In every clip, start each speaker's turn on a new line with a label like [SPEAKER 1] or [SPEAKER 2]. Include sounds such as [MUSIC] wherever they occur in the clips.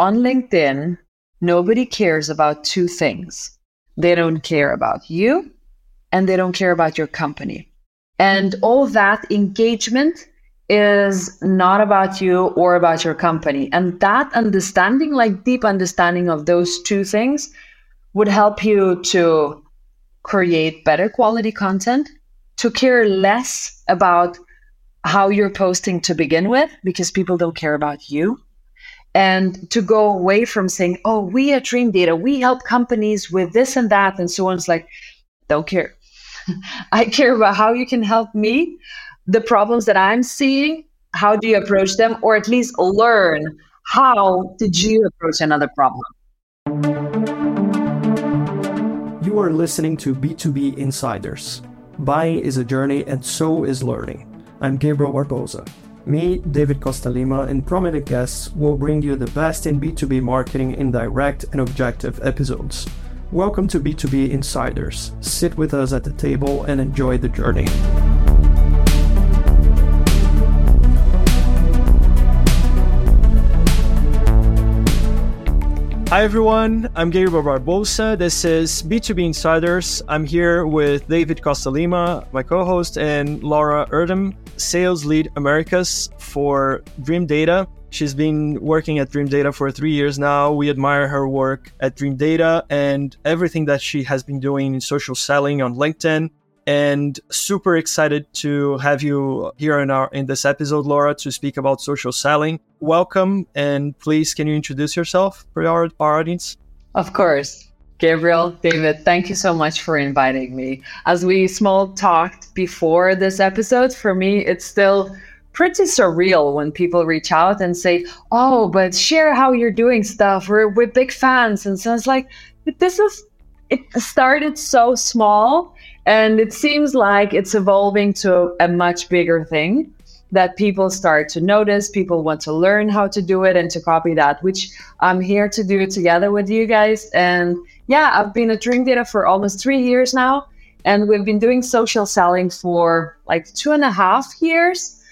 [SPEAKER 1] on LinkedIn, nobody cares about two things. They don't care about you and they don't care about your company. And all that engagement is not about you or about your company. And that understanding, like deep understanding of those two things, would help you to create better quality content, to care less about how you're posting to begin with, because people don't care about you. And to go away from saying, oh, we at Dreamdata, we help companies with this and that, and so on. It's like, don't care. [LAUGHS] I care about how you can help me, the problems that I'm seeing, how do you approach them, or at least learn how did you approach another problem.
[SPEAKER 2] You are listening to B2B Insiders. Buying is a journey and so is learning. I'm Gabriel Barbosa. Me, David Costalima, and prominent guests will bring you the best in B2B marketing in direct and objective episodes. Welcome to B2B Insiders. Sit with us at the table and enjoy the journey. Hi everyone, I'm Gabriel Barbosa. This is B2B Insiders. I'm here with David Costalima, my co host, and Laura Erdem, Sales Lead Americas for Dreamdata. She's been working at Dreamdata for three years now. We admire her work at Dreamdata and everything that she has been doing in social selling on LinkedIn and super excited to have you here in our in this episode laura to speak about social selling welcome and please can you introduce yourself for our, our audience
[SPEAKER 1] of course Gabriel, David, thank you so much for inviting me. As we small talked before this episode, for me, it's still pretty surreal when people reach out and say, Oh, but share how you're doing stuff. We're, we're big fans. And so it's like, this is, it started so small and it seems like it's evolving to a much bigger thing that people start to notice. People want to learn how to do it and to copy that, which I'm here to do together with you guys. And yeah, I've been at Dreamdata for almost three years now. And we've been doing social selling for like two and a half years.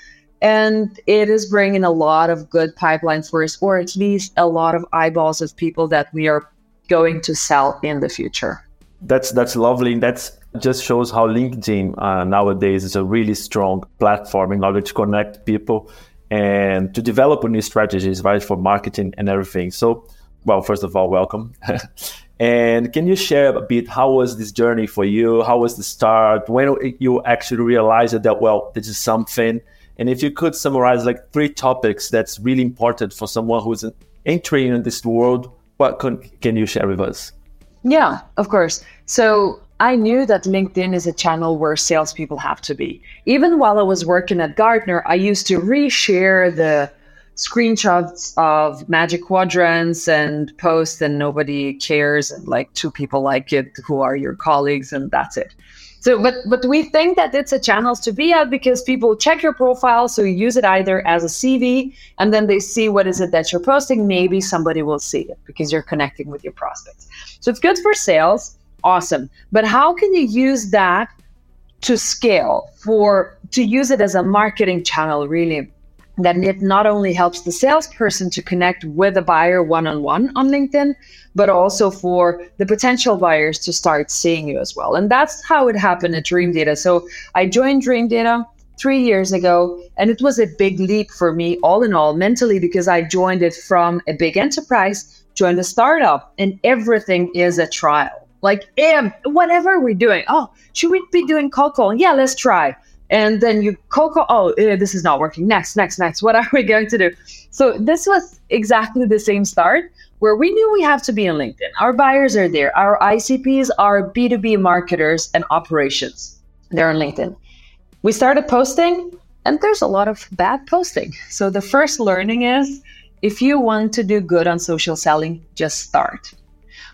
[SPEAKER 1] And it is bringing a lot of good pipeline for us, or at least a lot of eyeballs of people that we are going to sell in the future.
[SPEAKER 3] That's that's lovely. That's just shows how LinkedIn uh, nowadays is a really strong platform in order to connect people and to develop new strategies, right, for marketing and everything. So, well, first of all, welcome. [LAUGHS] and can you share a bit how was this journey for you? How was the start? When you actually realized that, well, this is something? And if you could summarize like three topics that's really important for someone who's entering in this world, what can, can you share with us?
[SPEAKER 1] Yeah, of course. So I knew that LinkedIn is a channel where salespeople have to be. Even while I was working at Gartner, I used to reshare the screenshots of magic quadrants and posts, and nobody cares. And like two people like it who are your colleagues, and that's it. So, but but we think that it's a channel to be at because people check your profile, so you use it either as a CV, and then they see what is it that you're posting. Maybe somebody will see it because you're connecting with your prospects. So it's good for sales awesome. But how can you use that to scale for to use it as a marketing channel really? That it not only helps the salesperson to connect with a buyer one on one on LinkedIn, but also for the potential buyers to start seeing you as well. And that's how it happened at Dreamdata. So I joined Dreamdata three years ago, and it was a big leap for me, all in all, mentally, because I joined it from a big enterprise, joined a startup, and everything is a trial like, and whatever we're doing, oh, should we be doing cold calling? Yeah, let's try. And then you cold call, oh, eh, this is not working. Next, next, next. What [LAUGHS] are we going to do? So this was exactly the same start where we knew we have to be in LinkedIn. Our buyers are there. Our ICPs are B2B marketers and operations. They're on LinkedIn. We started posting, and there's a lot of bad posting. So the first learning is if you want to do good on social selling, just start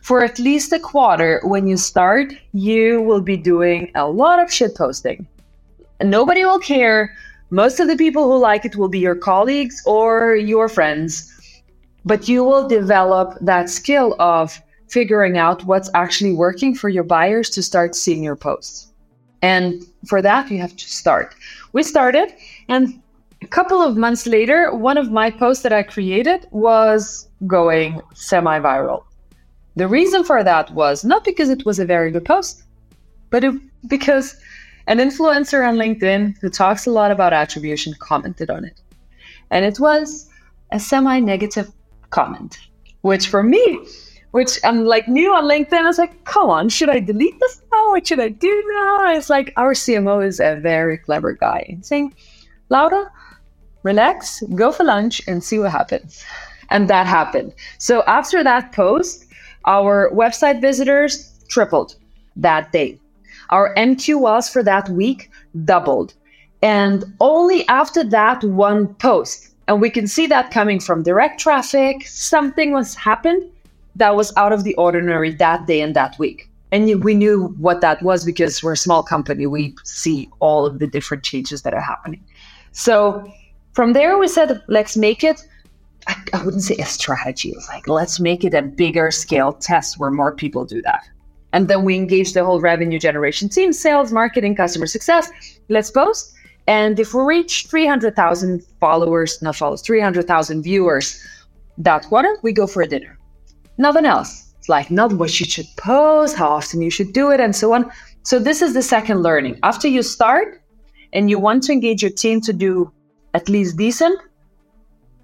[SPEAKER 1] for at least a quarter when you start, you will be doing a lot of shit posting. Nobody will care. Most of the people who like it will be your colleagues or your friends. But you will develop that skill of figuring out what's actually working for your buyers to start seeing your posts. And for that, you have to start. We started, and A couple of months later, one of my posts that I created was going semi viral. The reason for that was not because it was a very good post, but it, because an influencer on LinkedIn who talks a lot about attribution commented on it. And it was a semi negative comment, which for me, which I'm like new on LinkedIn, I was like, come on, should I delete this now? What should I do now? it's like our CMO is a very clever guy saying, Laura, relax, go for lunch and see what happens. And that happened. So after that post, our website visitors tripled that day. Our MQLs for that week doubled. And only after that one post, and we can see that coming from direct traffic, something was happened that was out of the ordinary that day and that week. And we knew what that was because we're a small company. We see all of the different changes that are happening. So from there, we said, let's make it, I, I wouldn't say a strategy, like, let's make it a bigger scale test where more people do that. And then we engage the whole revenue generation team, sales, marketing, customer success. Let's post. And if we reach 300,000 followers, not followers, 300,000 viewers that quarter, we go for a dinner. Nothing else. It's like not what you should post, how often you should do it, and so on. So, this is the second learning. After you start and you want to engage your team to do at least decent,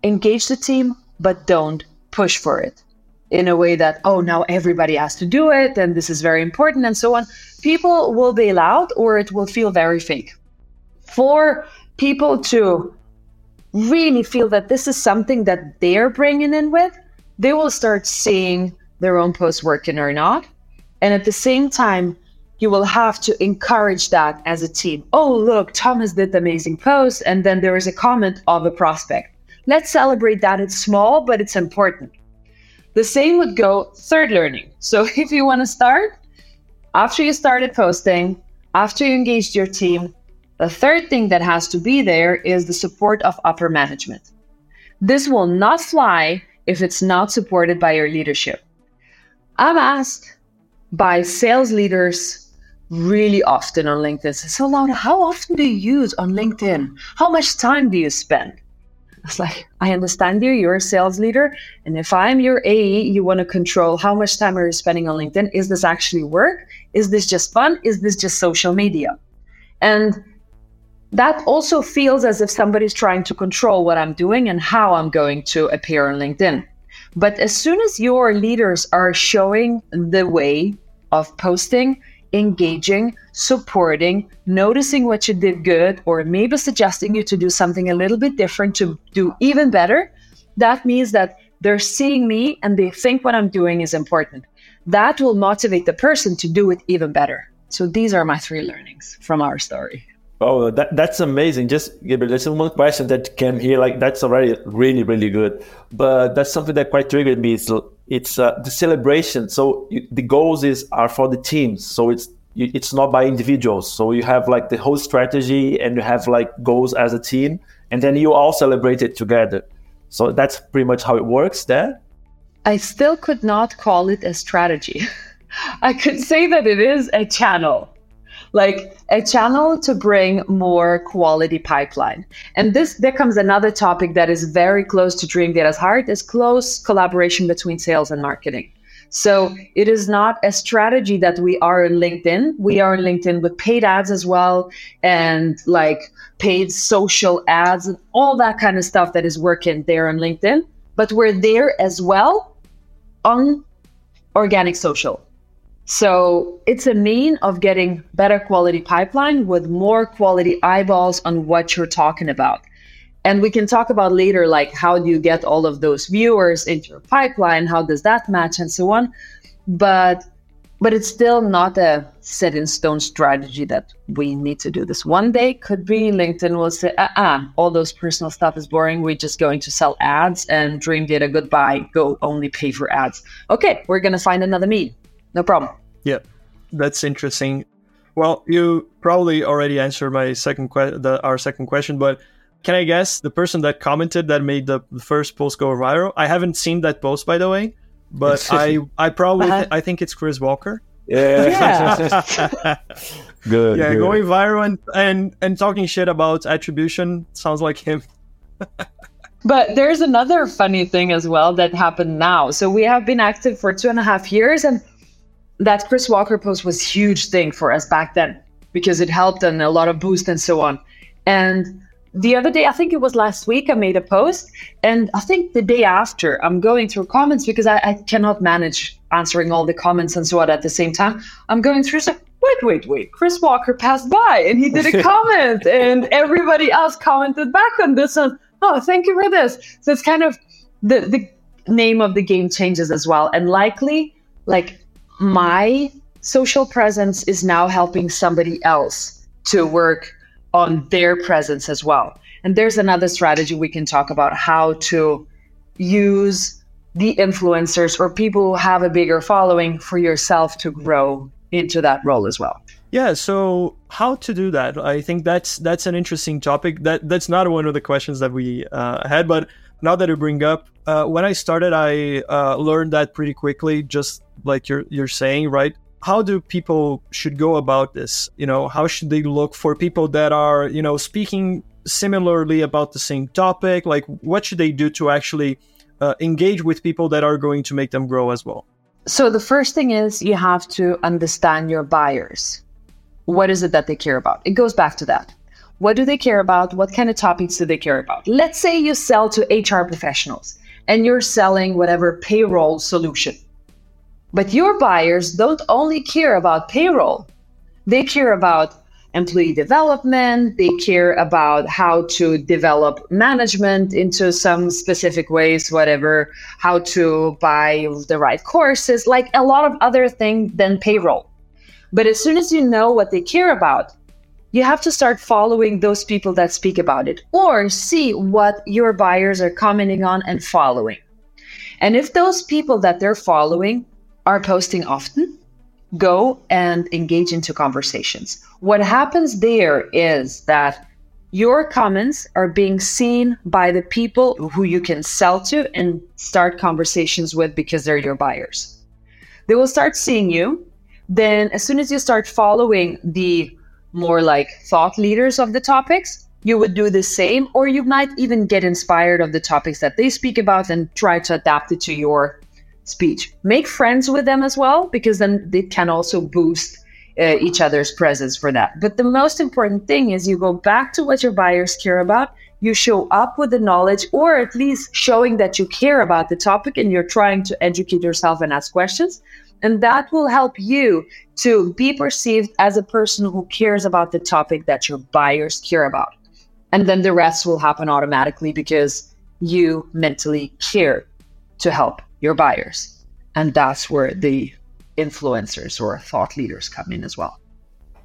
[SPEAKER 1] engage the team, but don't push for it in a way that, oh, now everybody has to do it and this is very important and so on. People will bail out or it will feel very fake. For people to really feel that this is something that they're bringing in with, they will start seeing their own post working or not. And at the same time, you will have to encourage that as a team. Oh, look, Thomas did amazing post. And then there is a comment of a prospect. Let's celebrate that. It's small, but it's important. The same would go third learning. So [LAUGHS] if you want to start, after you started posting, after you engaged your team, the third thing that has to be there is the support of upper management. This will not fly if it's not supported by your leadership. I'm asked by sales leaders really often on LinkedIn. So, Laura, how often do you use on LinkedIn? How much time do you spend? [LAUGHS] It's like, I understand you, you're a sales leader. And if I'm your AE, you want to control how much time are you spending on LinkedIn? Is this actually work? Is this just fun? Is this just social media? And that also feels as if somebody's trying to control what I'm doing and how I'm going to appear on LinkedIn. But as soon as your leaders are showing the way of posting, engaging, supporting, noticing what you did good, or maybe suggesting you to do something a little bit different to do even better, that means that they're seeing me and they think what I'm doing is important. That will motivate the person to do it even better. So these are my three learnings from our story.
[SPEAKER 3] Oh, that, that's amazing. Just give Gabriel, there's one question that came here. Like that's already really, really good. But that's something that quite triggered me. It's, it's uh, the celebration. So you, the goals is are for the teams. So it's it's not by individuals. So you have like the whole strategy and you have like goals as a team, and then you all celebrate it together. So that's pretty much how it works there.
[SPEAKER 1] I still could not call it a strategy. [LAUGHS] I could say that it is a channel like a channel to bring more quality pipeline. And this becomes another topic that is very close to Dreamdata's heart is close collaboration between sales and marketing. So it is not a strategy that we are in LinkedIn. We are in LinkedIn with paid ads as well and like paid social ads and all that kind of stuff that is working there on LinkedIn. But we're there as well on organic social. So it's a mean of getting better quality pipeline with more quality eyeballs on what you're talking about. And we can talk about later, like how do you get all of those viewers into your pipeline? How does that match and so on? But but it's still not a set in stone strategy that we need to do this one day. Could be LinkedIn will say, ah, uh-uh, all those personal stuff is boring. We're just going to sell ads and Dreamdata goodbye. Go only pay for ads. Okay, we're gonna find another mean. No problem.
[SPEAKER 2] Yeah, that's interesting. Well, you probably already answered my second question, our second question, but can I guess the person that commented that made the, the first post go viral? I haven't seen that post, by the way, but [LAUGHS] I I probably uh-huh. th- I think it's Chris Walker.
[SPEAKER 3] Yeah.
[SPEAKER 1] yeah. [LAUGHS]
[SPEAKER 3] good.
[SPEAKER 2] Yeah,
[SPEAKER 3] good.
[SPEAKER 2] going viral and, and and talking shit about attribution sounds like him. [LAUGHS]
[SPEAKER 1] but there's another funny thing as well that happened now. So we have been active for two and a half years, and that Chris Walker post was huge thing for us back then because it helped and a lot of boost and so on. And the other day, I think it was last week, I made a post. And I think the day after, I'm going through comments because I, I cannot manage answering all the comments and so on at the same time. I'm going through, so wait, wait, wait. Chris Walker passed by and he did a [LAUGHS] comment, and everybody else commented back on this. And oh, thank you for this. So it's kind of the, the name of the game changes as well. And likely, like my social presence is now helping somebody else to work on their presence as well. And there's another strategy we can talk about how to use the influencers or people who have a bigger following for yourself to grow into that role as well.
[SPEAKER 2] Yeah, so how to do that? I think that's that's an interesting topic. That that's not one of the questions that we uh, had, but now that you bring up, uh, when I started, I uh, learned that pretty quickly, just like you're you're saying, right? how do people should go about this? You know how should they look for people that are you know speaking similarly about the same topic? Like what should they do to actually uh, engage with people that are going to make them grow as well?
[SPEAKER 1] So the first thing is you have to understand your buyers. What is it that they care about? It goes back to that. What do they care about? What kind of topics do they care about? Let's say you sell to hr professionals and you're selling whatever payroll solution but your buyers don't only care about payroll, they care about employee development, they care about how to develop management into some specific ways, whatever, how to buy the right courses, like a lot of other things than payroll. But as soon as you know what they care about, you have to start following those people that speak about it or see what your buyers are commenting on and following. And if those people that they're following are posting often, go and engage into conversations. What happens there is that your comments are being seen by the people who you can sell to and start conversations with because they're your buyers. They will start seeing you. Then, as soon as you start following the more like thought leaders of the topics, you would do the same, or you might even get inspired of the topics that they speak about and try to adapt it to your speech. Make friends with them as well, because then they can also boost uh, each other's presence for that. But the most important thing is you go back to what your buyers care about. You show up with the knowledge, or at least showing that you care about the topic and you're trying to educate yourself and ask questions. And that will help you to be perceived as a person who cares about the topic that your buyers care about. And then the rest will happen automatically because you mentally care to help your buyers. And that's where the influencers or thought leaders come in as well.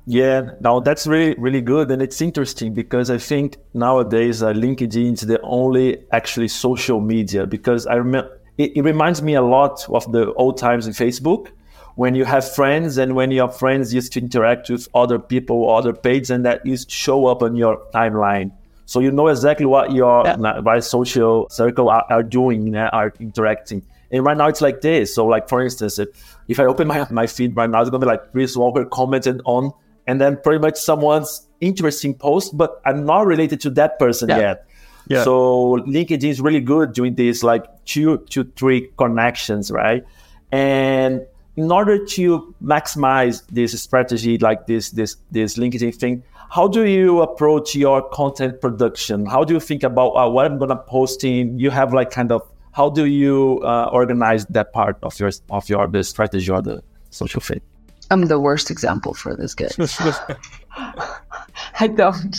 [SPEAKER 3] Yeah, now that's really, really good. And it's interesting because I think nowadays uh, LinkedIn is the only actually social media because I remember it, it reminds me a lot of the old times in Facebook when you have friends and when your friends used to interact with other people, other pages, and that used to show up on your timeline. So you know exactly what your yeah. social circle are, are doing, are interacting. And right now it's like this. So like for instance, if, if I open my my feed right now, it's gonna be like Chris Walker commented on, and then pretty much someone's interesting post, but I'm not related to that person yeah. yet. Yeah. So LinkedIn is really good doing this like two to three connections, right? And in order to maximize this strategy, like this this this LinkedIn thing, how do you approach your content production? How do you think about uh, what I'm gonna post in? You have like kind of how do you uh, organize that part of your of your the strategy or the social fit?
[SPEAKER 1] I'm the worst example for this guy. [LAUGHS] [LAUGHS] I don't.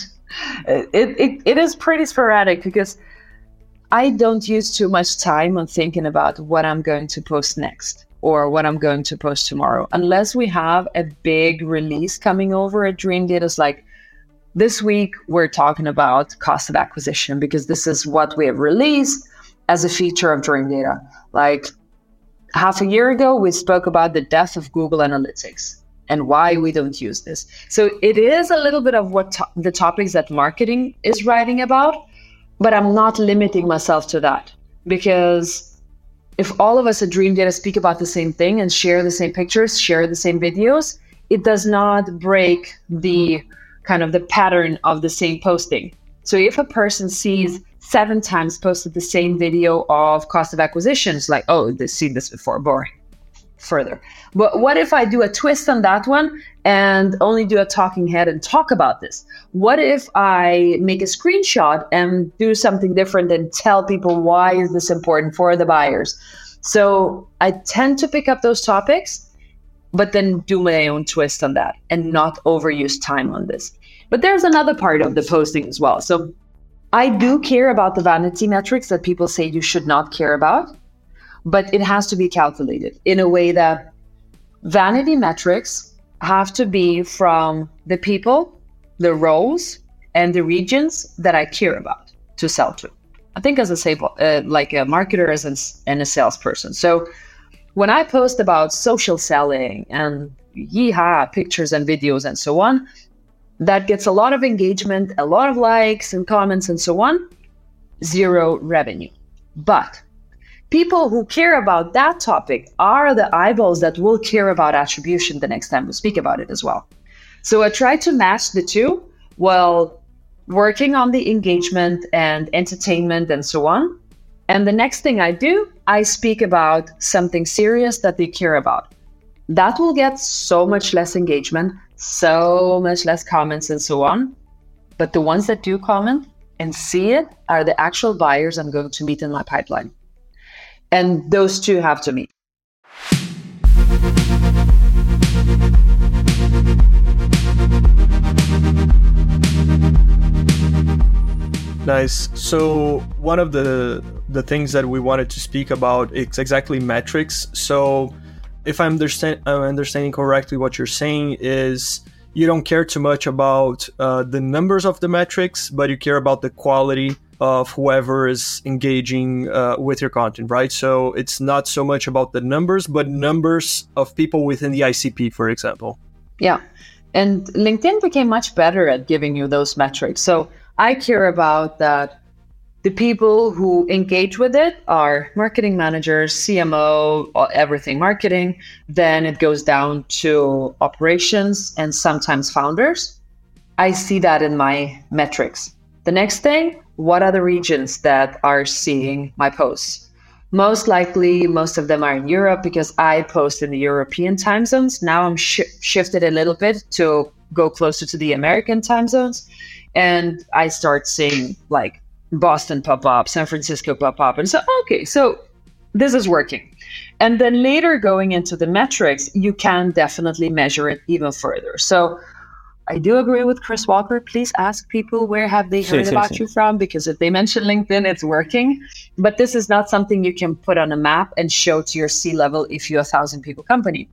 [SPEAKER 1] It, it it is pretty sporadic because I don't use too much time on thinking about what I'm going to post next or what I'm going to post tomorrow. Unless we have a big release coming over at Dreamdata's like this week we're talking about cost of acquisition because this is what we have released as a feature of Dreamdata. Like half a year ago, we spoke about the death of Google Analytics and why we don't use this. So it is a little bit of what to- the topics that marketing is writing about, but I'm not limiting myself to that because if all of us at Dreamdata speak about the same thing and share the same pictures, share the same videos, it does not break the kind of the pattern of the same posting. So if a person sees seven times posted the same video of cost of acquisitions, like, oh, they've seen this before, boring. Further. But what if I do a twist on that one and only do a talking head and talk about this? What if I make a screenshot and do something different and tell people why is this important for the buyers? So I tend to pick up those topics, but then do my own twist on that and not overuse time on this. But there's another part of the posting as well. So I do care about the vanity metrics that people say you should not care about, but it has to be calculated in a way that vanity metrics have to be from the people, the roles, and the regions that I care about to sell to. I think as a say, uh, like a marketer as an, and a salesperson. So when I post about social selling and yeehaw pictures and videos and so on, that gets a lot of engagement, a lot of likes and comments and so on, zero revenue. But people who care about that topic are the eyeballs that will care about attribution the next time we speak about it as well. So I try to match the two while working on the engagement and entertainment and so on. And the next thing I do, I speak about something serious that they care about. That will get so much less engagement, so much less comments and so on. But the ones that do comment and see it are the actual buyers I'm going to meet in my pipeline. And those two have to meet.
[SPEAKER 2] Nice. So one of the the things that we wanted to speak about is exactly metrics. So if I'm, understand, I'm understanding correctly, what you're saying is you don't care too much about uh, the numbers of the metrics, but you care about the quality of whoever is engaging uh, with your content, right? So it's not so much about the numbers, but numbers of people within the ICP, for example.
[SPEAKER 1] Yeah. And LinkedIn became much better at giving you those metrics. So I care about that the people who engage with it are marketing managers, CMO, uh, everything marketing. Then it goes down to operations and sometimes founders. I see that in my metrics. The next thing, what are the regions that are seeing my posts? Most likely, most of them are in Europe because I post in the European time zones. Now I'm sh- shifted a little bit to go closer to the American time zones. And I start seeing like Boston pop up, San Francisco pop up. And so, okay, so this is working. And then later going into the metrics, you can definitely measure it even further. So I do agree with Chris Walker. Please ask people where have they heard about you from because if they mention LinkedIn, it's working. But this is not something you can put on a map and show to your C level if you're a thousand people company.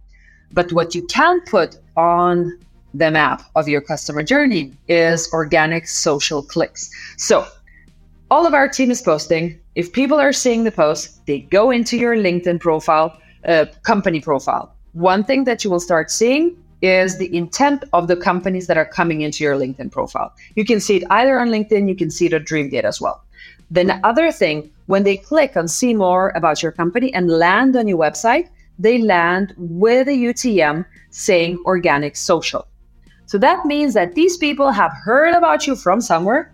[SPEAKER 1] But what you can put on the map of your customer journey is organic social clicks. So all of our team is posting. If people are seeing the post, they go into your LinkedIn profile, uh, company profile. One thing that you will start seeing is the intent of the companies that are coming into your LinkedIn profile. You can see it either on LinkedIn, you can see it on Dreamdata as well. Then the other thing, when they click on see more about your company and land on your website, they land with a UTM saying organic social. So that means that these people have heard about you from somewhere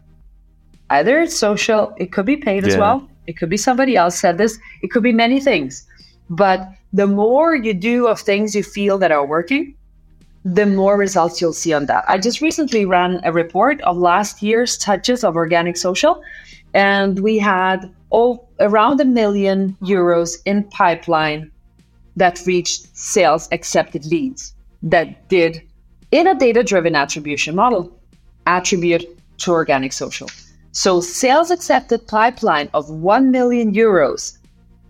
[SPEAKER 1] Either it's social, it could be paid yeah. as well. It could be somebody else said this. It could be many things. But the more you do of things you feel that are working, the more results you'll see on that. I just recently ran a report of last year's touches of organic social, and we had all, around a million euros in pipeline that reached sales accepted leads that did, in a data driven attribution model, attribute to organic social. So sales accepted pipeline of 1 million euros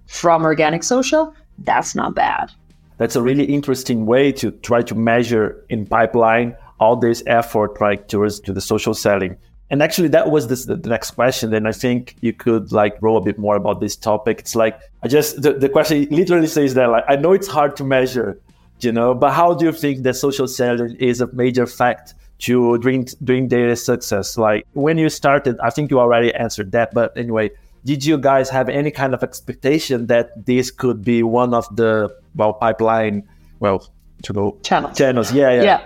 [SPEAKER 1] from organic social, that's not bad.
[SPEAKER 3] That's a really interesting way to try to measure in pipeline all this effort like towards to the social selling. And actually that was this, the next question. Then I think you could like grow a bit more about this topic. It's like I just the, the question literally says that like I know it's hard to measure, you know, but how do you think that social selling is a major fact to dream Dreamdata success like when you started i think you already answered that but anyway did you guys have any kind of expectation that this could be one of the well pipeline well to go
[SPEAKER 1] channels
[SPEAKER 3] channels yeah yeah
[SPEAKER 1] yeah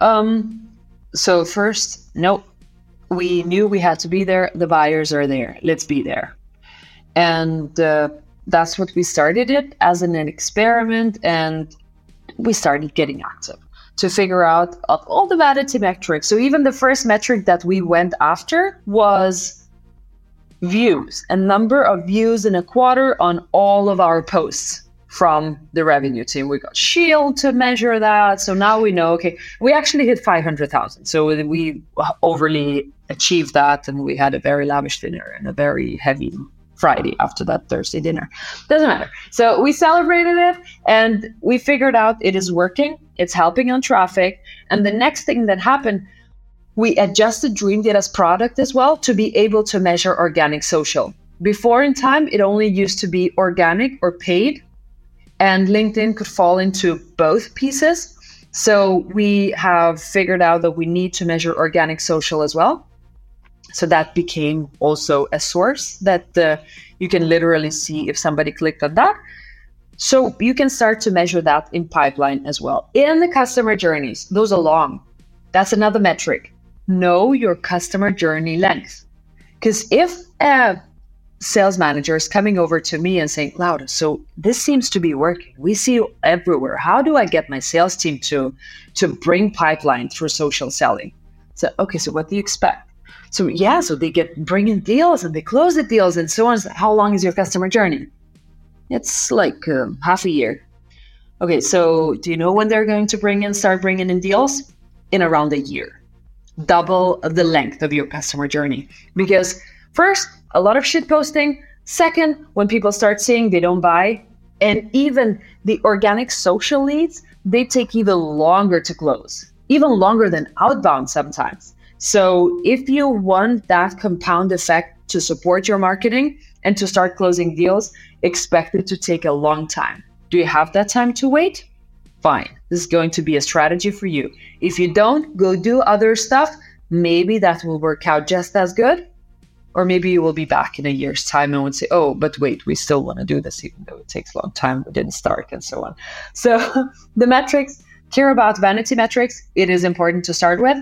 [SPEAKER 1] um so first no we knew we had to be there. The buyers are there. Let's be there. And uh, that's what we started it as an experiment. And we started getting active to figure out all the vanity metrics. So even the first metric that we went after was views, a number of views in a quarter on all of our posts from the revenue team. We got Shield to measure that. So now we know, okay, we actually hit 500,000. So we overly achieved that and we had a very lavish dinner and a very heavy Friday after that Thursday dinner. Doesn't matter. So we celebrated it and we figured out it is working, it's helping on traffic. And the next thing that happened, we adjusted Dreamdata's product as well to be able to measure organic social. Before in time, it only used to be organic or paid, and LinkedIn could fall into both pieces. So we have figured out that we need to measure organic social as well. So that became also a source that uh, you can literally see if somebody clicked on that. So you can start to measure that in pipeline as well. In the customer journeys, those are long. That's another metric. Know your customer journey length. Because if a sales manager is coming over to me and saying, Laura, so this seems to be working. We see you everywhere. How do I get my sales team to to bring pipeline through social selling? So, okay, so what do you expect? So yeah, so they get bring in deals and they close the deals and so on. How long is your customer journey? It's like um, half a year. Okay, so do you know when they're going to bring in start bringing in deals? In around a year, double the length of your customer journey. Because first, a lot of shit posting. Second, when people start seeing they don't buy, and even the organic social leads, they take even longer to close, even longer than outbound sometimes. So if you want that compound effect to support your marketing and to start closing deals, expect it to take a long time. Do you have that time to wait? Fine. This is going to be a strategy for you. If you don't, go do other stuff. Maybe that will work out just as good. Or maybe you will be back in a year's time and would say, oh, but wait, we still want to do this, even though it takes a long time. We didn't start and so on. So [LAUGHS] the metrics, care about vanity metrics. It is important to start with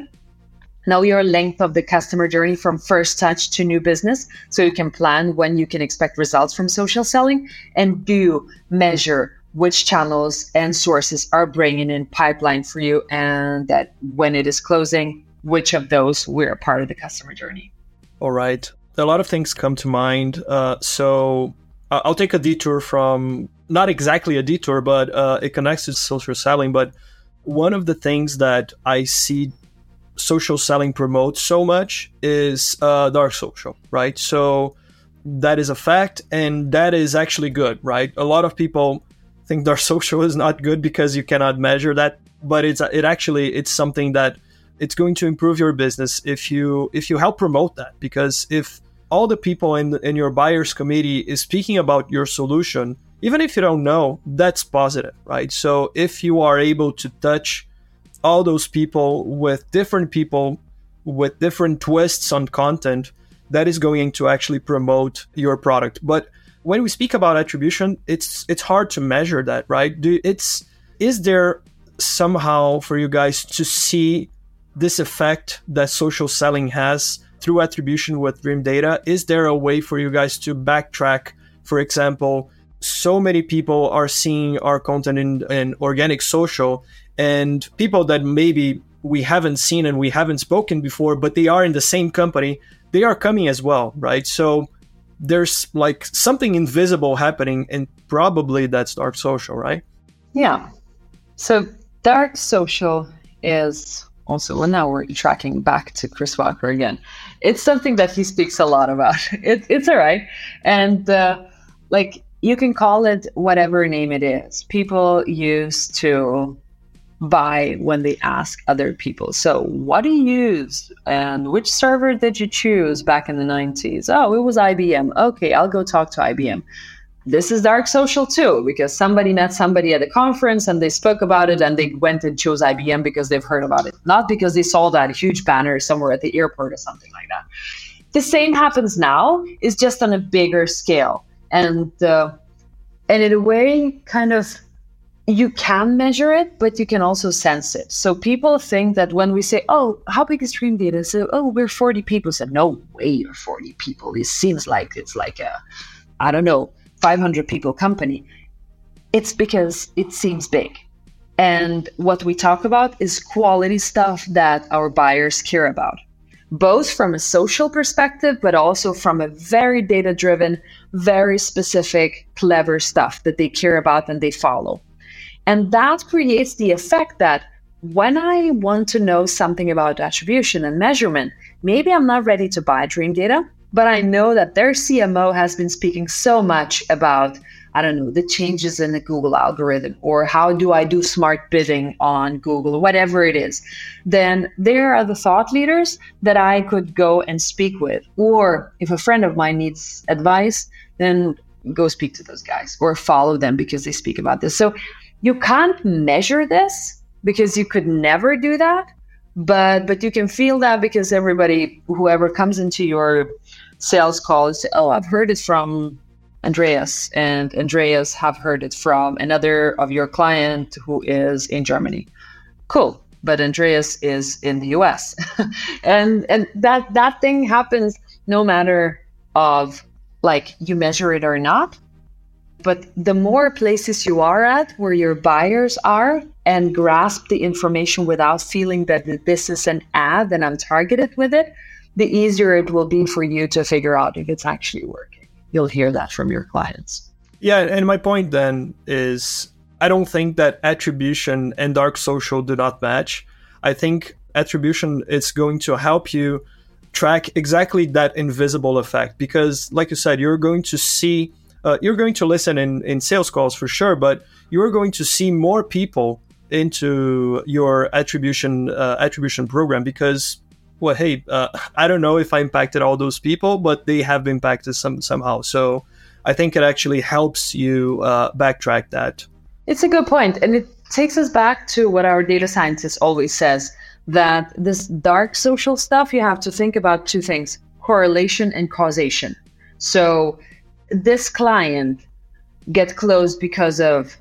[SPEAKER 1] know your length of the customer journey from first touch to new business so you can plan when you can expect results from social selling and do measure which channels and sources are bringing in pipeline for you and that when it is closing which of those were part of the customer journey.
[SPEAKER 2] All right. A lot of things come to mind. Uh, so i'll take a detour from not exactly a detour but uh, it connects to social selling but one of the things that i see social selling promotes so much is uh, dark social, right? So that is a fact, and that is actually good, right? A lot of people think dark [LAUGHS] social is not good because you cannot measure that, but it's it actually it's something that it's going to improve your business if you if you help promote that because if all the people in in your buyers committee is speaking about your solution even if you don't know that's positive right so if you are able to touch all those people with different people with different twists on content that is going to actually promote your product. But when we speak about attribution it's it's hard to measure that right? Do, it's is there somehow for you guys to see this effect that social selling has through attribution with Dreamdata? Is there a way for you guys to backtrack? For example so many people are seeing our content in, in organic social and people that maybe we haven't seen and we haven't spoken before, but they are in the same company, they are coming as well, right? So there's like something invisible happening, and probably that's dark social, right?
[SPEAKER 1] Yeah. So dark social is also, well, now we're tracking back to Chris Walker again. It's something that he speaks a lot about. [LAUGHS] It, it's all right. And uh, like you can call it whatever name it is. People used to buy when they ask other people. So, what do you use and which server did you choose back in the 90s? Oh, it was IBM. Okay, I'll go talk to IBM. This is dark social too, because somebody met somebody at a conference and they spoke about it and they went and chose IBM because they've heard about it, not because they saw that huge banner somewhere at the airport or something like that. The same happens now, is just on a bigger scale. And uh, and in a way, kind of you can measure it, but you can also sense it. So people think that when we say, "Oh, how big is Dreamdata?" So, "Oh, we're 40 people." So, no way, you're 40 people. It seems like it's like a, I don't know, 500 people company. It's because it seems big, and what we talk about is quality stuff that our buyers care about, both from a social perspective, but also from a very data-driven, very specific, clever stuff that they care about and they follow. And that creates the effect that when I want to know something about attribution and measurement, maybe I'm not ready to buy Dreamdata, but I know that their CMO has been speaking so much about, I don't know, the changes in the Google algorithm or how do I do smart bidding on Google, whatever it is. Then there are the thought leaders that I could go and speak with. Or if a friend of mine needs advice, then go speak to those guys or follow them because they speak about this. So you can't measure this because you could never do that but but you can feel that because everybody whoever comes into your sales call is oh i've heard it from andreas and andreas have heard it from another of your client who is in germany. Cool but andreas is in the us [LAUGHS] and and that that thing happens no matter of like you measure it or not but the more places you are at where your buyers are and grasp the information without feeling that this is an ad and I'm targeted with it, the easier it will be for you to figure out if it's actually working. You'll hear that from your clients.
[SPEAKER 2] Yeah, and my point then is I don't think that attribution and dark social do not match. I think attribution is going to help you track exactly that invisible effect because like you said you're going to see uh, you're going to listen in, in sales calls for sure, but you're going to see more people into your attribution uh, attribution program because well hey uh, i don't know if i impacted all those people but they have been impacted some somehow. So i think it actually helps you uh, backtrack that.
[SPEAKER 1] It's a good point and it takes us back to what our data scientist always says that this dark social stuff you have to think about two things correlation and causation. So this client get closed because of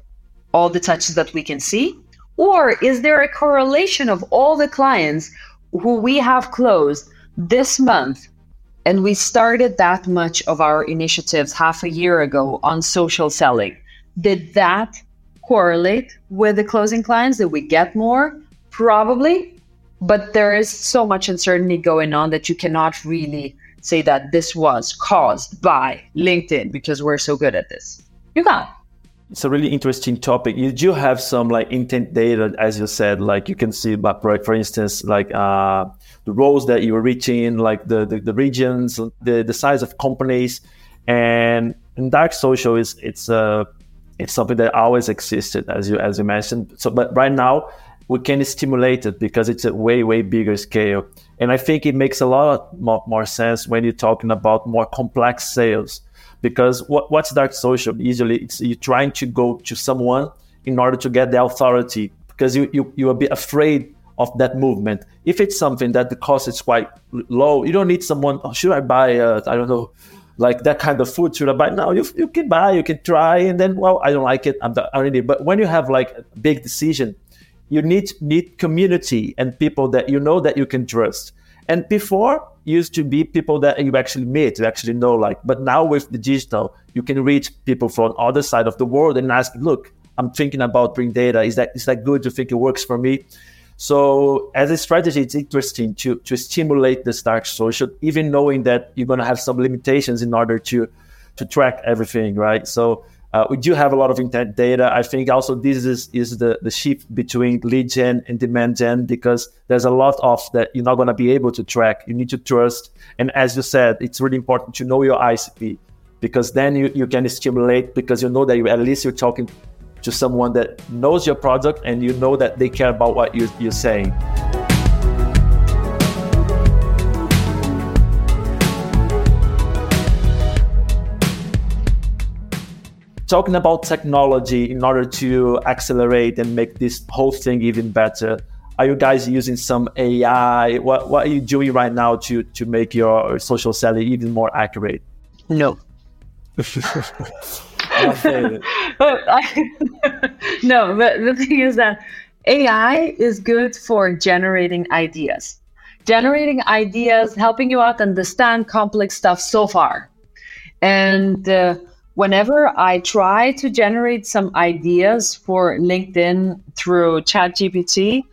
[SPEAKER 1] all the touches that we can see? Or is there a correlation of all the clients who we have closed this month and we started that much of our initiatives half a year ago on social selling? Did that correlate with the closing clients? Did we get more? Probably. But there is so much uncertainty going on that you cannot really say that this was caused by LinkedIn because we're so good at this. You can.
[SPEAKER 3] It's a really interesting topic. You do have some like intent data, as you said, like you can see, but for instance, like uh, the roles that you are reaching, like the, the, the regions, the, the size of companies, and in dark social is it's uh it's something that always existed, as you as you mentioned. So, but right now we can stimulate it because it's a way way bigger scale and i think it makes a lot more, more sense when you're talking about more complex sales because what, what's dark social usually it's you trying to go to someone in order to get the authority because you, you you're a bit afraid of that movement if it's something that the cost is quite low you don't need someone oh, should i buy uh, i don't know like that kind of food should I buy? No, you, you can buy, you can try, and then well, I don't like it. I'm already. But when you have like a big decision, you need need community and people that you know that you can trust. And before used to be people that you actually meet, you actually know, like. But now with the digital, you can reach people from other side of the world and ask, look, I'm thinking about Dreamdata. Is that is that good? Do you think it works for me? So as a strategy, it's interesting to to stimulate the dark social, even knowing that you're gonna have some limitations in order to to track everything, right? So uh, we do have a lot of intent data. I think also this is, is the, the shift between lead gen and demand gen because there's a lot of that you're not going to be able to track. You need to trust. And as you said, it's really important to know your ICP because then you, you can stimulate because you know that you, at least you're talking to someone that knows your product and you know that they care about what you, you're saying. Talking about technology in order to accelerate and make this whole thing even better. Are you guys using some AI? What, what are you doing right now to, to make your social selling even more accurate?
[SPEAKER 1] No. [LAUGHS] no, but the thing is that AI is good for generating ideas. Generating ideas, helping you out understand complex stuff so far. And uh, whenever I try to generate some ideas for LinkedIn through ChatGPT,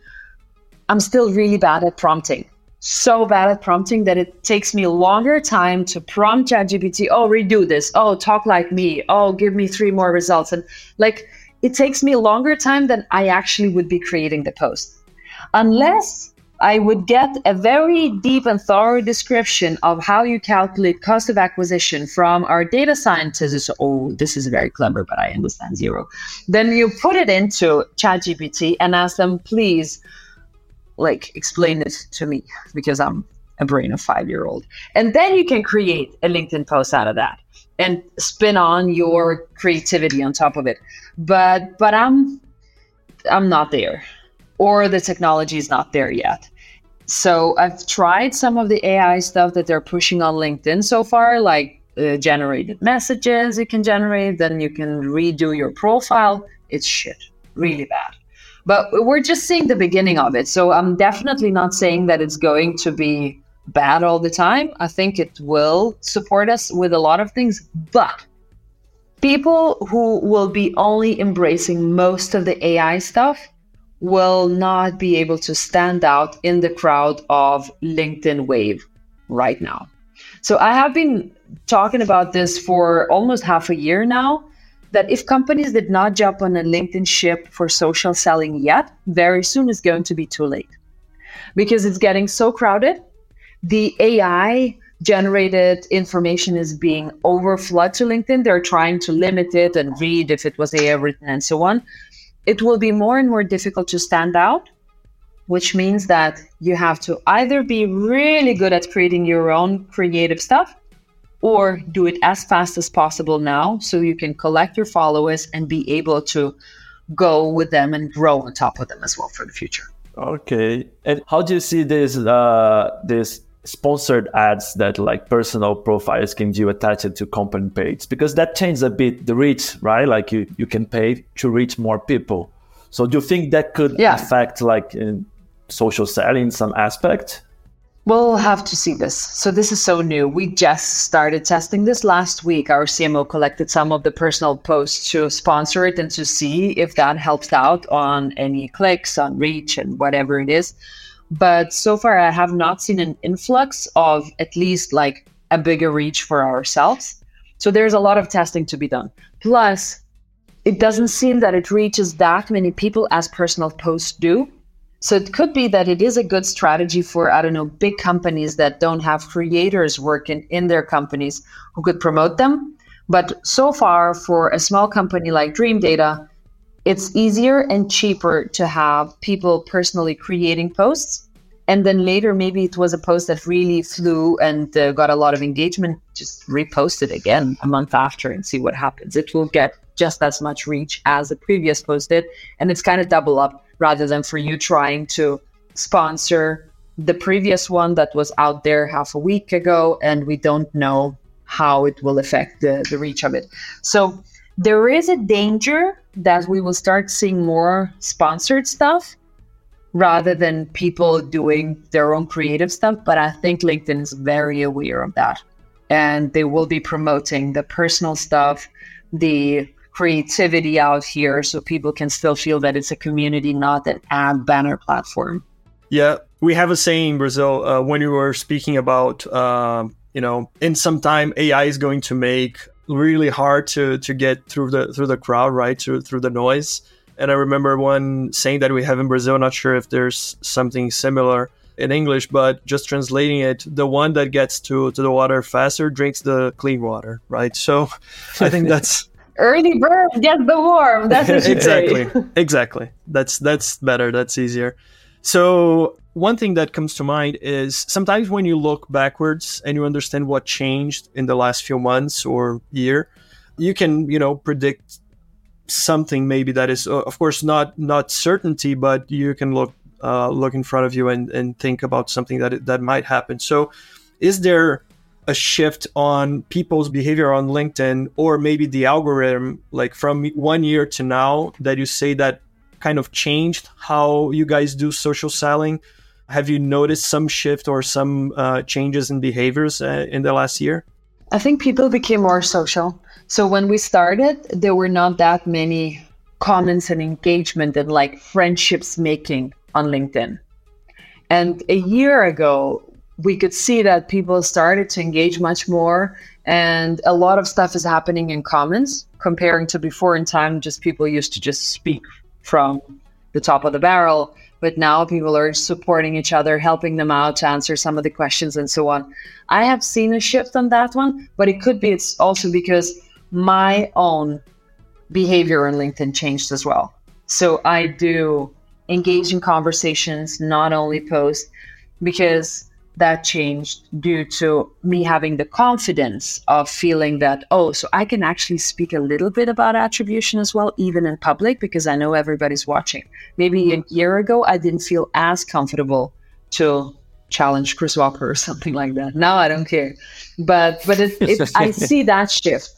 [SPEAKER 1] I'm still really bad at prompting. So bad at prompting that it takes me longer time to prompt ChatGPT, oh, redo this. Oh, talk like me. Oh, give me three more results. And like, it takes me longer time than I actually would be creating the post. Unless I would get a very deep and thorough description of how you calculate cost of acquisition from our data scientists. Oh, this is very clever, but I understand zero. Then you put it into ChatGPT and ask them, please, like, explain it to me because I'm a brain of five year old. And then you can create a LinkedIn post out of that and spin on your creativity on top of it. But but I'm I'm not there. Or the technology is not there yet. So I've tried some of the AI stuff that they're pushing on LinkedIn so far, like uh, generated messages you can generate, then you can redo your profile. It's shit, really bad. But we're just seeing the beginning of it. So I'm definitely not saying that it's going to be bad all the time. I think it will support us with a lot of things. But people who will be only embracing most of the AI stuff will not be able to stand out in the crowd of LinkedIn wave right now. So I have been talking about this for almost half a year now that if companies did not jump on a LinkedIn ship for social selling yet, very soon it's going to be too late because it's getting so crowded. The AI generated information is being overflowed to LinkedIn. They're trying to limit it and read if it was AI written and so on it will be more and more difficult to stand out, which means that you have to either be really good at creating your own creative stuff or do it as fast as possible now so you can collect your followers and be able to go with them and grow on top of them as well for the future.
[SPEAKER 3] Okay. And how do you see this uh, this sponsored ads that like personal profiles can do attached to company page because that changes a bit the reach right like you you can pay to reach more people so do you think that could yeah. affect like in social selling in some aspect
[SPEAKER 1] We'll have to see this. So, this is so new. We just started testing this last week. Our CMO collected some of the personal posts to sponsor it and to see if that helps out on any clicks, on reach, and whatever it is. But so far, I have not seen an influx of at least like a bigger reach for ourselves. So there's a lot of testing to be done. Plus, it doesn't seem that it reaches that many people as personal posts do. So it could be that it is a good strategy for, I don't know, big companies that don't have creators working in their companies who could promote them. But so far, for a small company like Dreamdata, it's easier and cheaper to have people personally creating posts. And then later, maybe it was a post that really flew and uh, got a lot of engagement. Just repost it again a month after and see what happens. It will get just as much reach as the previous post did. And it's kind of double up rather than for you trying to sponsor the previous one that was out there half a week ago. And we don't know how it will affect the, the reach of it. So there is a danger that we will start seeing more sponsored stuff rather than people doing their own creative stuff. But I think LinkedIn is very aware of that. And they will be promoting the personal stuff, the creativity out here so people can still feel that it's a community, not an ad banner platform.
[SPEAKER 2] Yeah, we have a saying in Brazil uh, when you were speaking about, uh, you know, in some time AI is going to make really hard to to get through the through the crowd, right? Through through the noise. And I remember one saying that we have in Brazil. Not sure if there's something similar in English, but just translating it, the one that gets to to the water faster drinks the clean water, right? So I think that's [LAUGHS]
[SPEAKER 1] early bird gets the worm. That's what you [LAUGHS]
[SPEAKER 2] exactly,
[SPEAKER 1] say.
[SPEAKER 2] exactly. That's that's better. That's easier. So one thing that comes to mind is sometimes when you look backwards and you understand what changed in the last few months or year, you can, you know, predict something maybe that is, uh, of course, not not certainty, but you can look uh, look in front of you and, and think about something that that might happen. So, is there a shift on people's behavior on LinkedIn or maybe the algorithm, like from one year to now, that you say that kind of changed how you guys do social selling? Have you noticed some shift or some uh, changes in behaviors uh, in the last year?
[SPEAKER 1] I think people became more social. So when we started, there were not that many comments and engagement and like friendships making on LinkedIn. And a year ago, we could see that people started to engage much more and a lot of stuff is happening in comments comparing to before in time just people used to just speak from the top of the barrel but now people are supporting each other helping them out to answer some of the questions and so on. I have seen a shift on that one but it could be it's also because my own behavior on linkedin changed as well. So i do engage in conversations not only post because that changed due to me having the confidence of feeling that, oh, so I can actually speak a little bit about attribution as well, even in public, because I know everybody's watching. Maybe a mm-hmm. year ago, I didn't feel as comfortable to challenge Chris Walker or [LAUGHS] something like that. Now I don't care. But but it, it, [LAUGHS] I see that shift.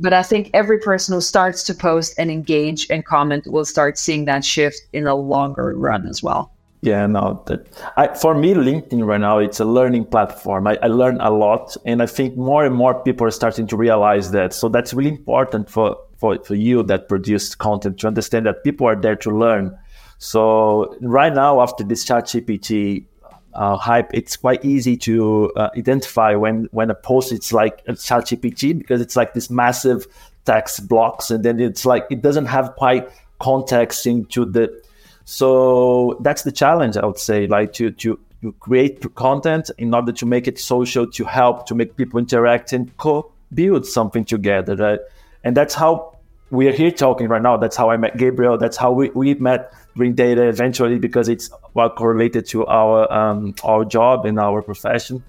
[SPEAKER 1] But I think every person who starts to post and engage and comment will start seeing that shift in a longer run as well.
[SPEAKER 3] Yeah, no. That I, for me, LinkedIn right now it's a learning platform. I, I learn a lot, and I think more and more people are starting to realize that. So that's really important for for, for you that produce content to understand that people are there to learn. So right now, after this ChatGPT uh, hype, it's quite easy to uh, identify when when a post it's like a ChatGPT because it's like this massive text blocks, and then it's like it doesn't have quite context into the so that's the challenge, I would say, like to to to create content in order to make it social, to help to make people interact and co-build something together, right? And that's how we are here talking right now. That's how I met Gabriel. That's how we, we met Dreamdata eventually because it's well correlated to our um, our job and our profession.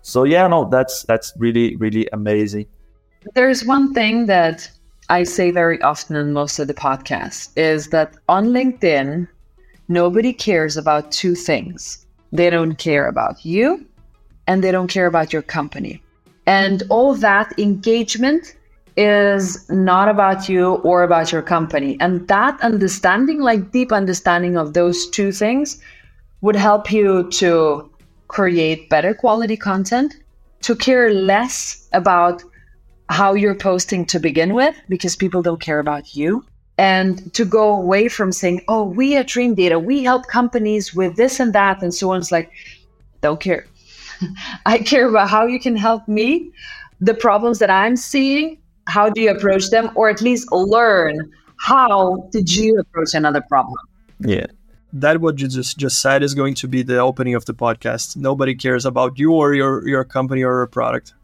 [SPEAKER 3] So yeah, no, that's that's really really amazing.
[SPEAKER 1] There's one thing that I say very often in most of the podcasts is that on LinkedIn, Nobody cares about two things they don't care about you and they don't care about your company. And all that engagement is not about you or about your company. And that understanding, like deep understanding of those two things, would help you to create better quality content, to care less about how you're posting to begin with, because people don't care about you and to go away from saying, oh, we at Dreamdata, we help companies with this and that, and so on. It's like, don't care. [LAUGHS] I care about how you can help me, the problems that I'm seeing, how do you approach them, or at least learn how did you approach another problem.
[SPEAKER 3] Yeah.
[SPEAKER 2] That what you just just said is going to be the opening of the podcast. Nobody cares about you or your your company or your product.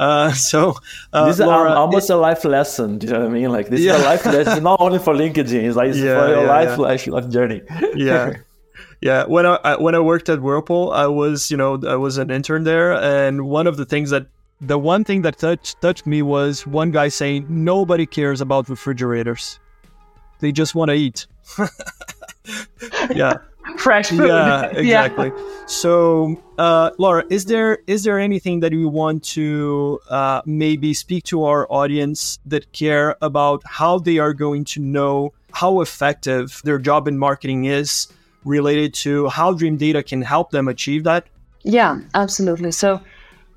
[SPEAKER 2] Uh, [LAUGHS] so
[SPEAKER 3] uh, this is Laura, almost it, a life lesson. Do you know what I mean? Like this yeah. is a life lesson, not only for LinkedIn. It's like it's yeah, for your yeah, life, life, life journey. [LAUGHS]
[SPEAKER 2] yeah. Yeah, when I when I worked at Whirlpool, I was you know I was an intern there, and one of the things that the one thing that touched touched me was one guy saying nobody cares about refrigerators, they just want to eat. [LAUGHS] yeah,
[SPEAKER 1] fresh food.
[SPEAKER 2] Yeah, [LAUGHS] exactly. Yeah. So, uh, Laura, is there is there anything that you want to uh, maybe speak to our audience that care about how they are going to know how effective their job in marketing is related to how Dreamdata can help them achieve that?
[SPEAKER 1] Yeah, absolutely. So.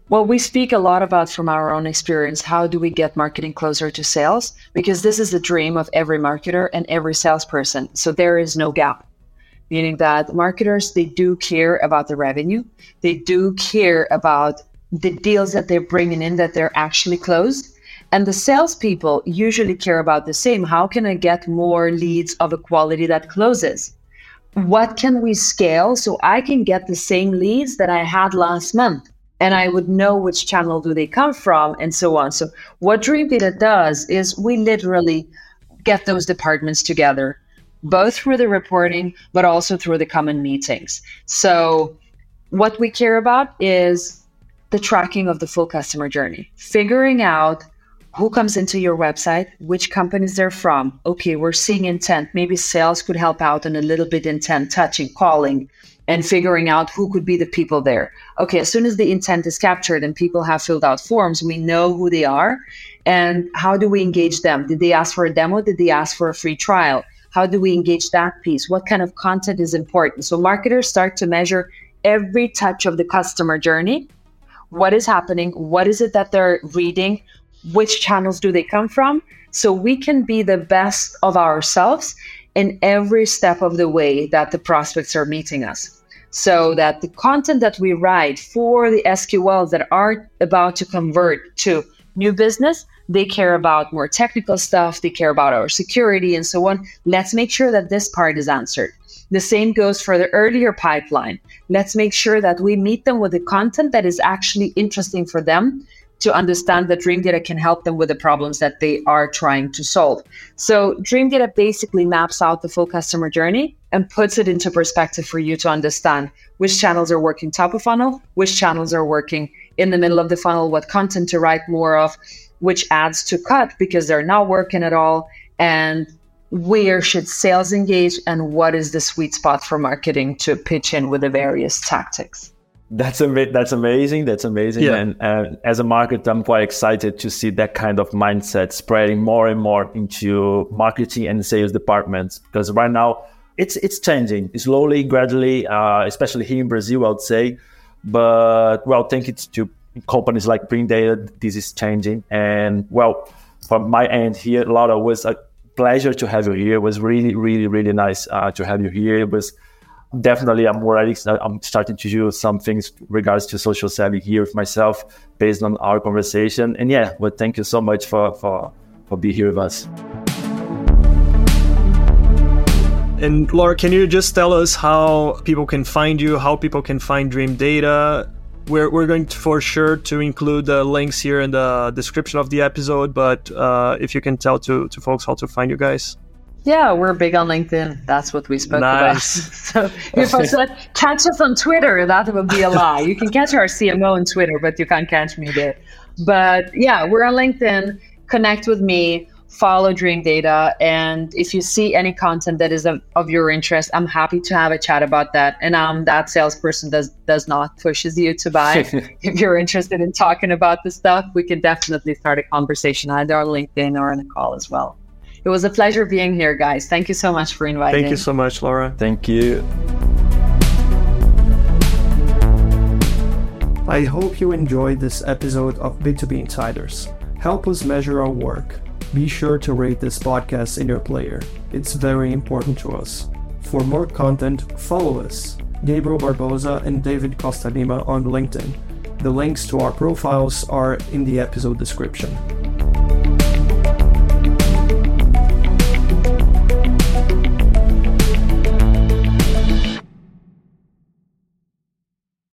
[SPEAKER 1] Well, we speak a lot about from our own experience how do we get marketing closer to sales? Because this is the dream of every marketer and every salesperson. So there is no gap meaning that marketers they do care about the revenue. They do care about the deals that they're bringing in that they're actually closed. And the salespeople usually care about the same. How can i get more leads of a quality that closes? What can we scale so i can get the same leads that i had last month? And i would know which channel do they come from and so on. So what Dreamdata does is we literally get those departments together both through the reporting, but also through the common meetings. So, what we care about is the tracking of the full customer journey, figuring out who comes into your website, which companies they're from. Okay, we're seeing intent. Maybe sales could help out in a little bit intent, touching, calling, and figuring out who could be the people there. Okay, as soon as the intent is captured and people have filled out forms, we know who they are and how do we engage them? Did they ask for a demo? Did they ask for a free trial? How do we engage that piece? What kind of content is important? So marketers start to measure every touch of the customer journey. What is happening? What is it that they're reading? Which channels do they come from? So we can be the best of ourselves in every step of the way that the prospects are meeting us. So that the content that we write for the SQLs that are about to convert to new business, they care about more technical stuff, they care about our security and so on. Let's make sure that this part is answered. The same goes for the earlier pipeline. Let's make sure that we meet them with the content that is actually interesting for them to understand that Dreamdata can help them with the problems that they are trying to solve. So, Dreamdata basically maps out the full customer journey and puts it into perspective for you to understand which channels are working top of funnel, which channels are working in the middle of the funnel, what content to write more of, which ads to cut because they're not working at all, and where should sales engage and what is the sweet spot for marketing to pitch in with the various tactics.
[SPEAKER 3] That's ama- that's amazing. That's amazing.
[SPEAKER 2] Yeah.
[SPEAKER 3] And uh, as a marketer, I'm quite excited to see that kind of mindset spreading more and more into marketing and sales departments because right now it's it's changing slowly, gradually, uh, especially here in Brazil, I would say. But well, thank you to companies like Dreamdata, this is changing. And well, from my end here, Laura was a pleasure to have you here. It was really, really, really nice uh, to have you here. It was definitely I'm already I'm starting to do some things regards to social selling here with myself based on our conversation. And yeah, well, thank you so much for for for being here with us.
[SPEAKER 2] And Laura, can you just tell us how people can find you, how people can find Dreamdata? We're, we're going to for sure to include the links here in the description of the episode, but uh, if you can tell to, to folks how to find you guys.
[SPEAKER 1] Yeah, we're big on LinkedIn. That's what we spoke
[SPEAKER 2] Nice.
[SPEAKER 1] about. [LAUGHS] so if I said catch us on Twitter, that would be a lie. You can catch our CMO on Twitter, but you can't catch me there. But yeah, we're on LinkedIn. Connect with me. Follow Dreamdata, and if you see any content that is of, of your interest, I'm happy to have a chat about that. And I'm that salesperson does does not pushes you to buy. [LAUGHS] if you're interested in talking about the stuff, we can definitely start a conversation either on LinkedIn or on a call as well. It was a pleasure being here, guys. Thank you so much for inviting.
[SPEAKER 2] Thank you so much, Laura.
[SPEAKER 3] Thank you.
[SPEAKER 2] I hope you enjoyed this episode of B2B Insiders. Help us measure our work. Be sure to rate this podcast in your player. It's very important to us. For more content, follow us, Gabriel Barbosa and David Costa Lima on LinkedIn. The links to our profiles are in the episode description.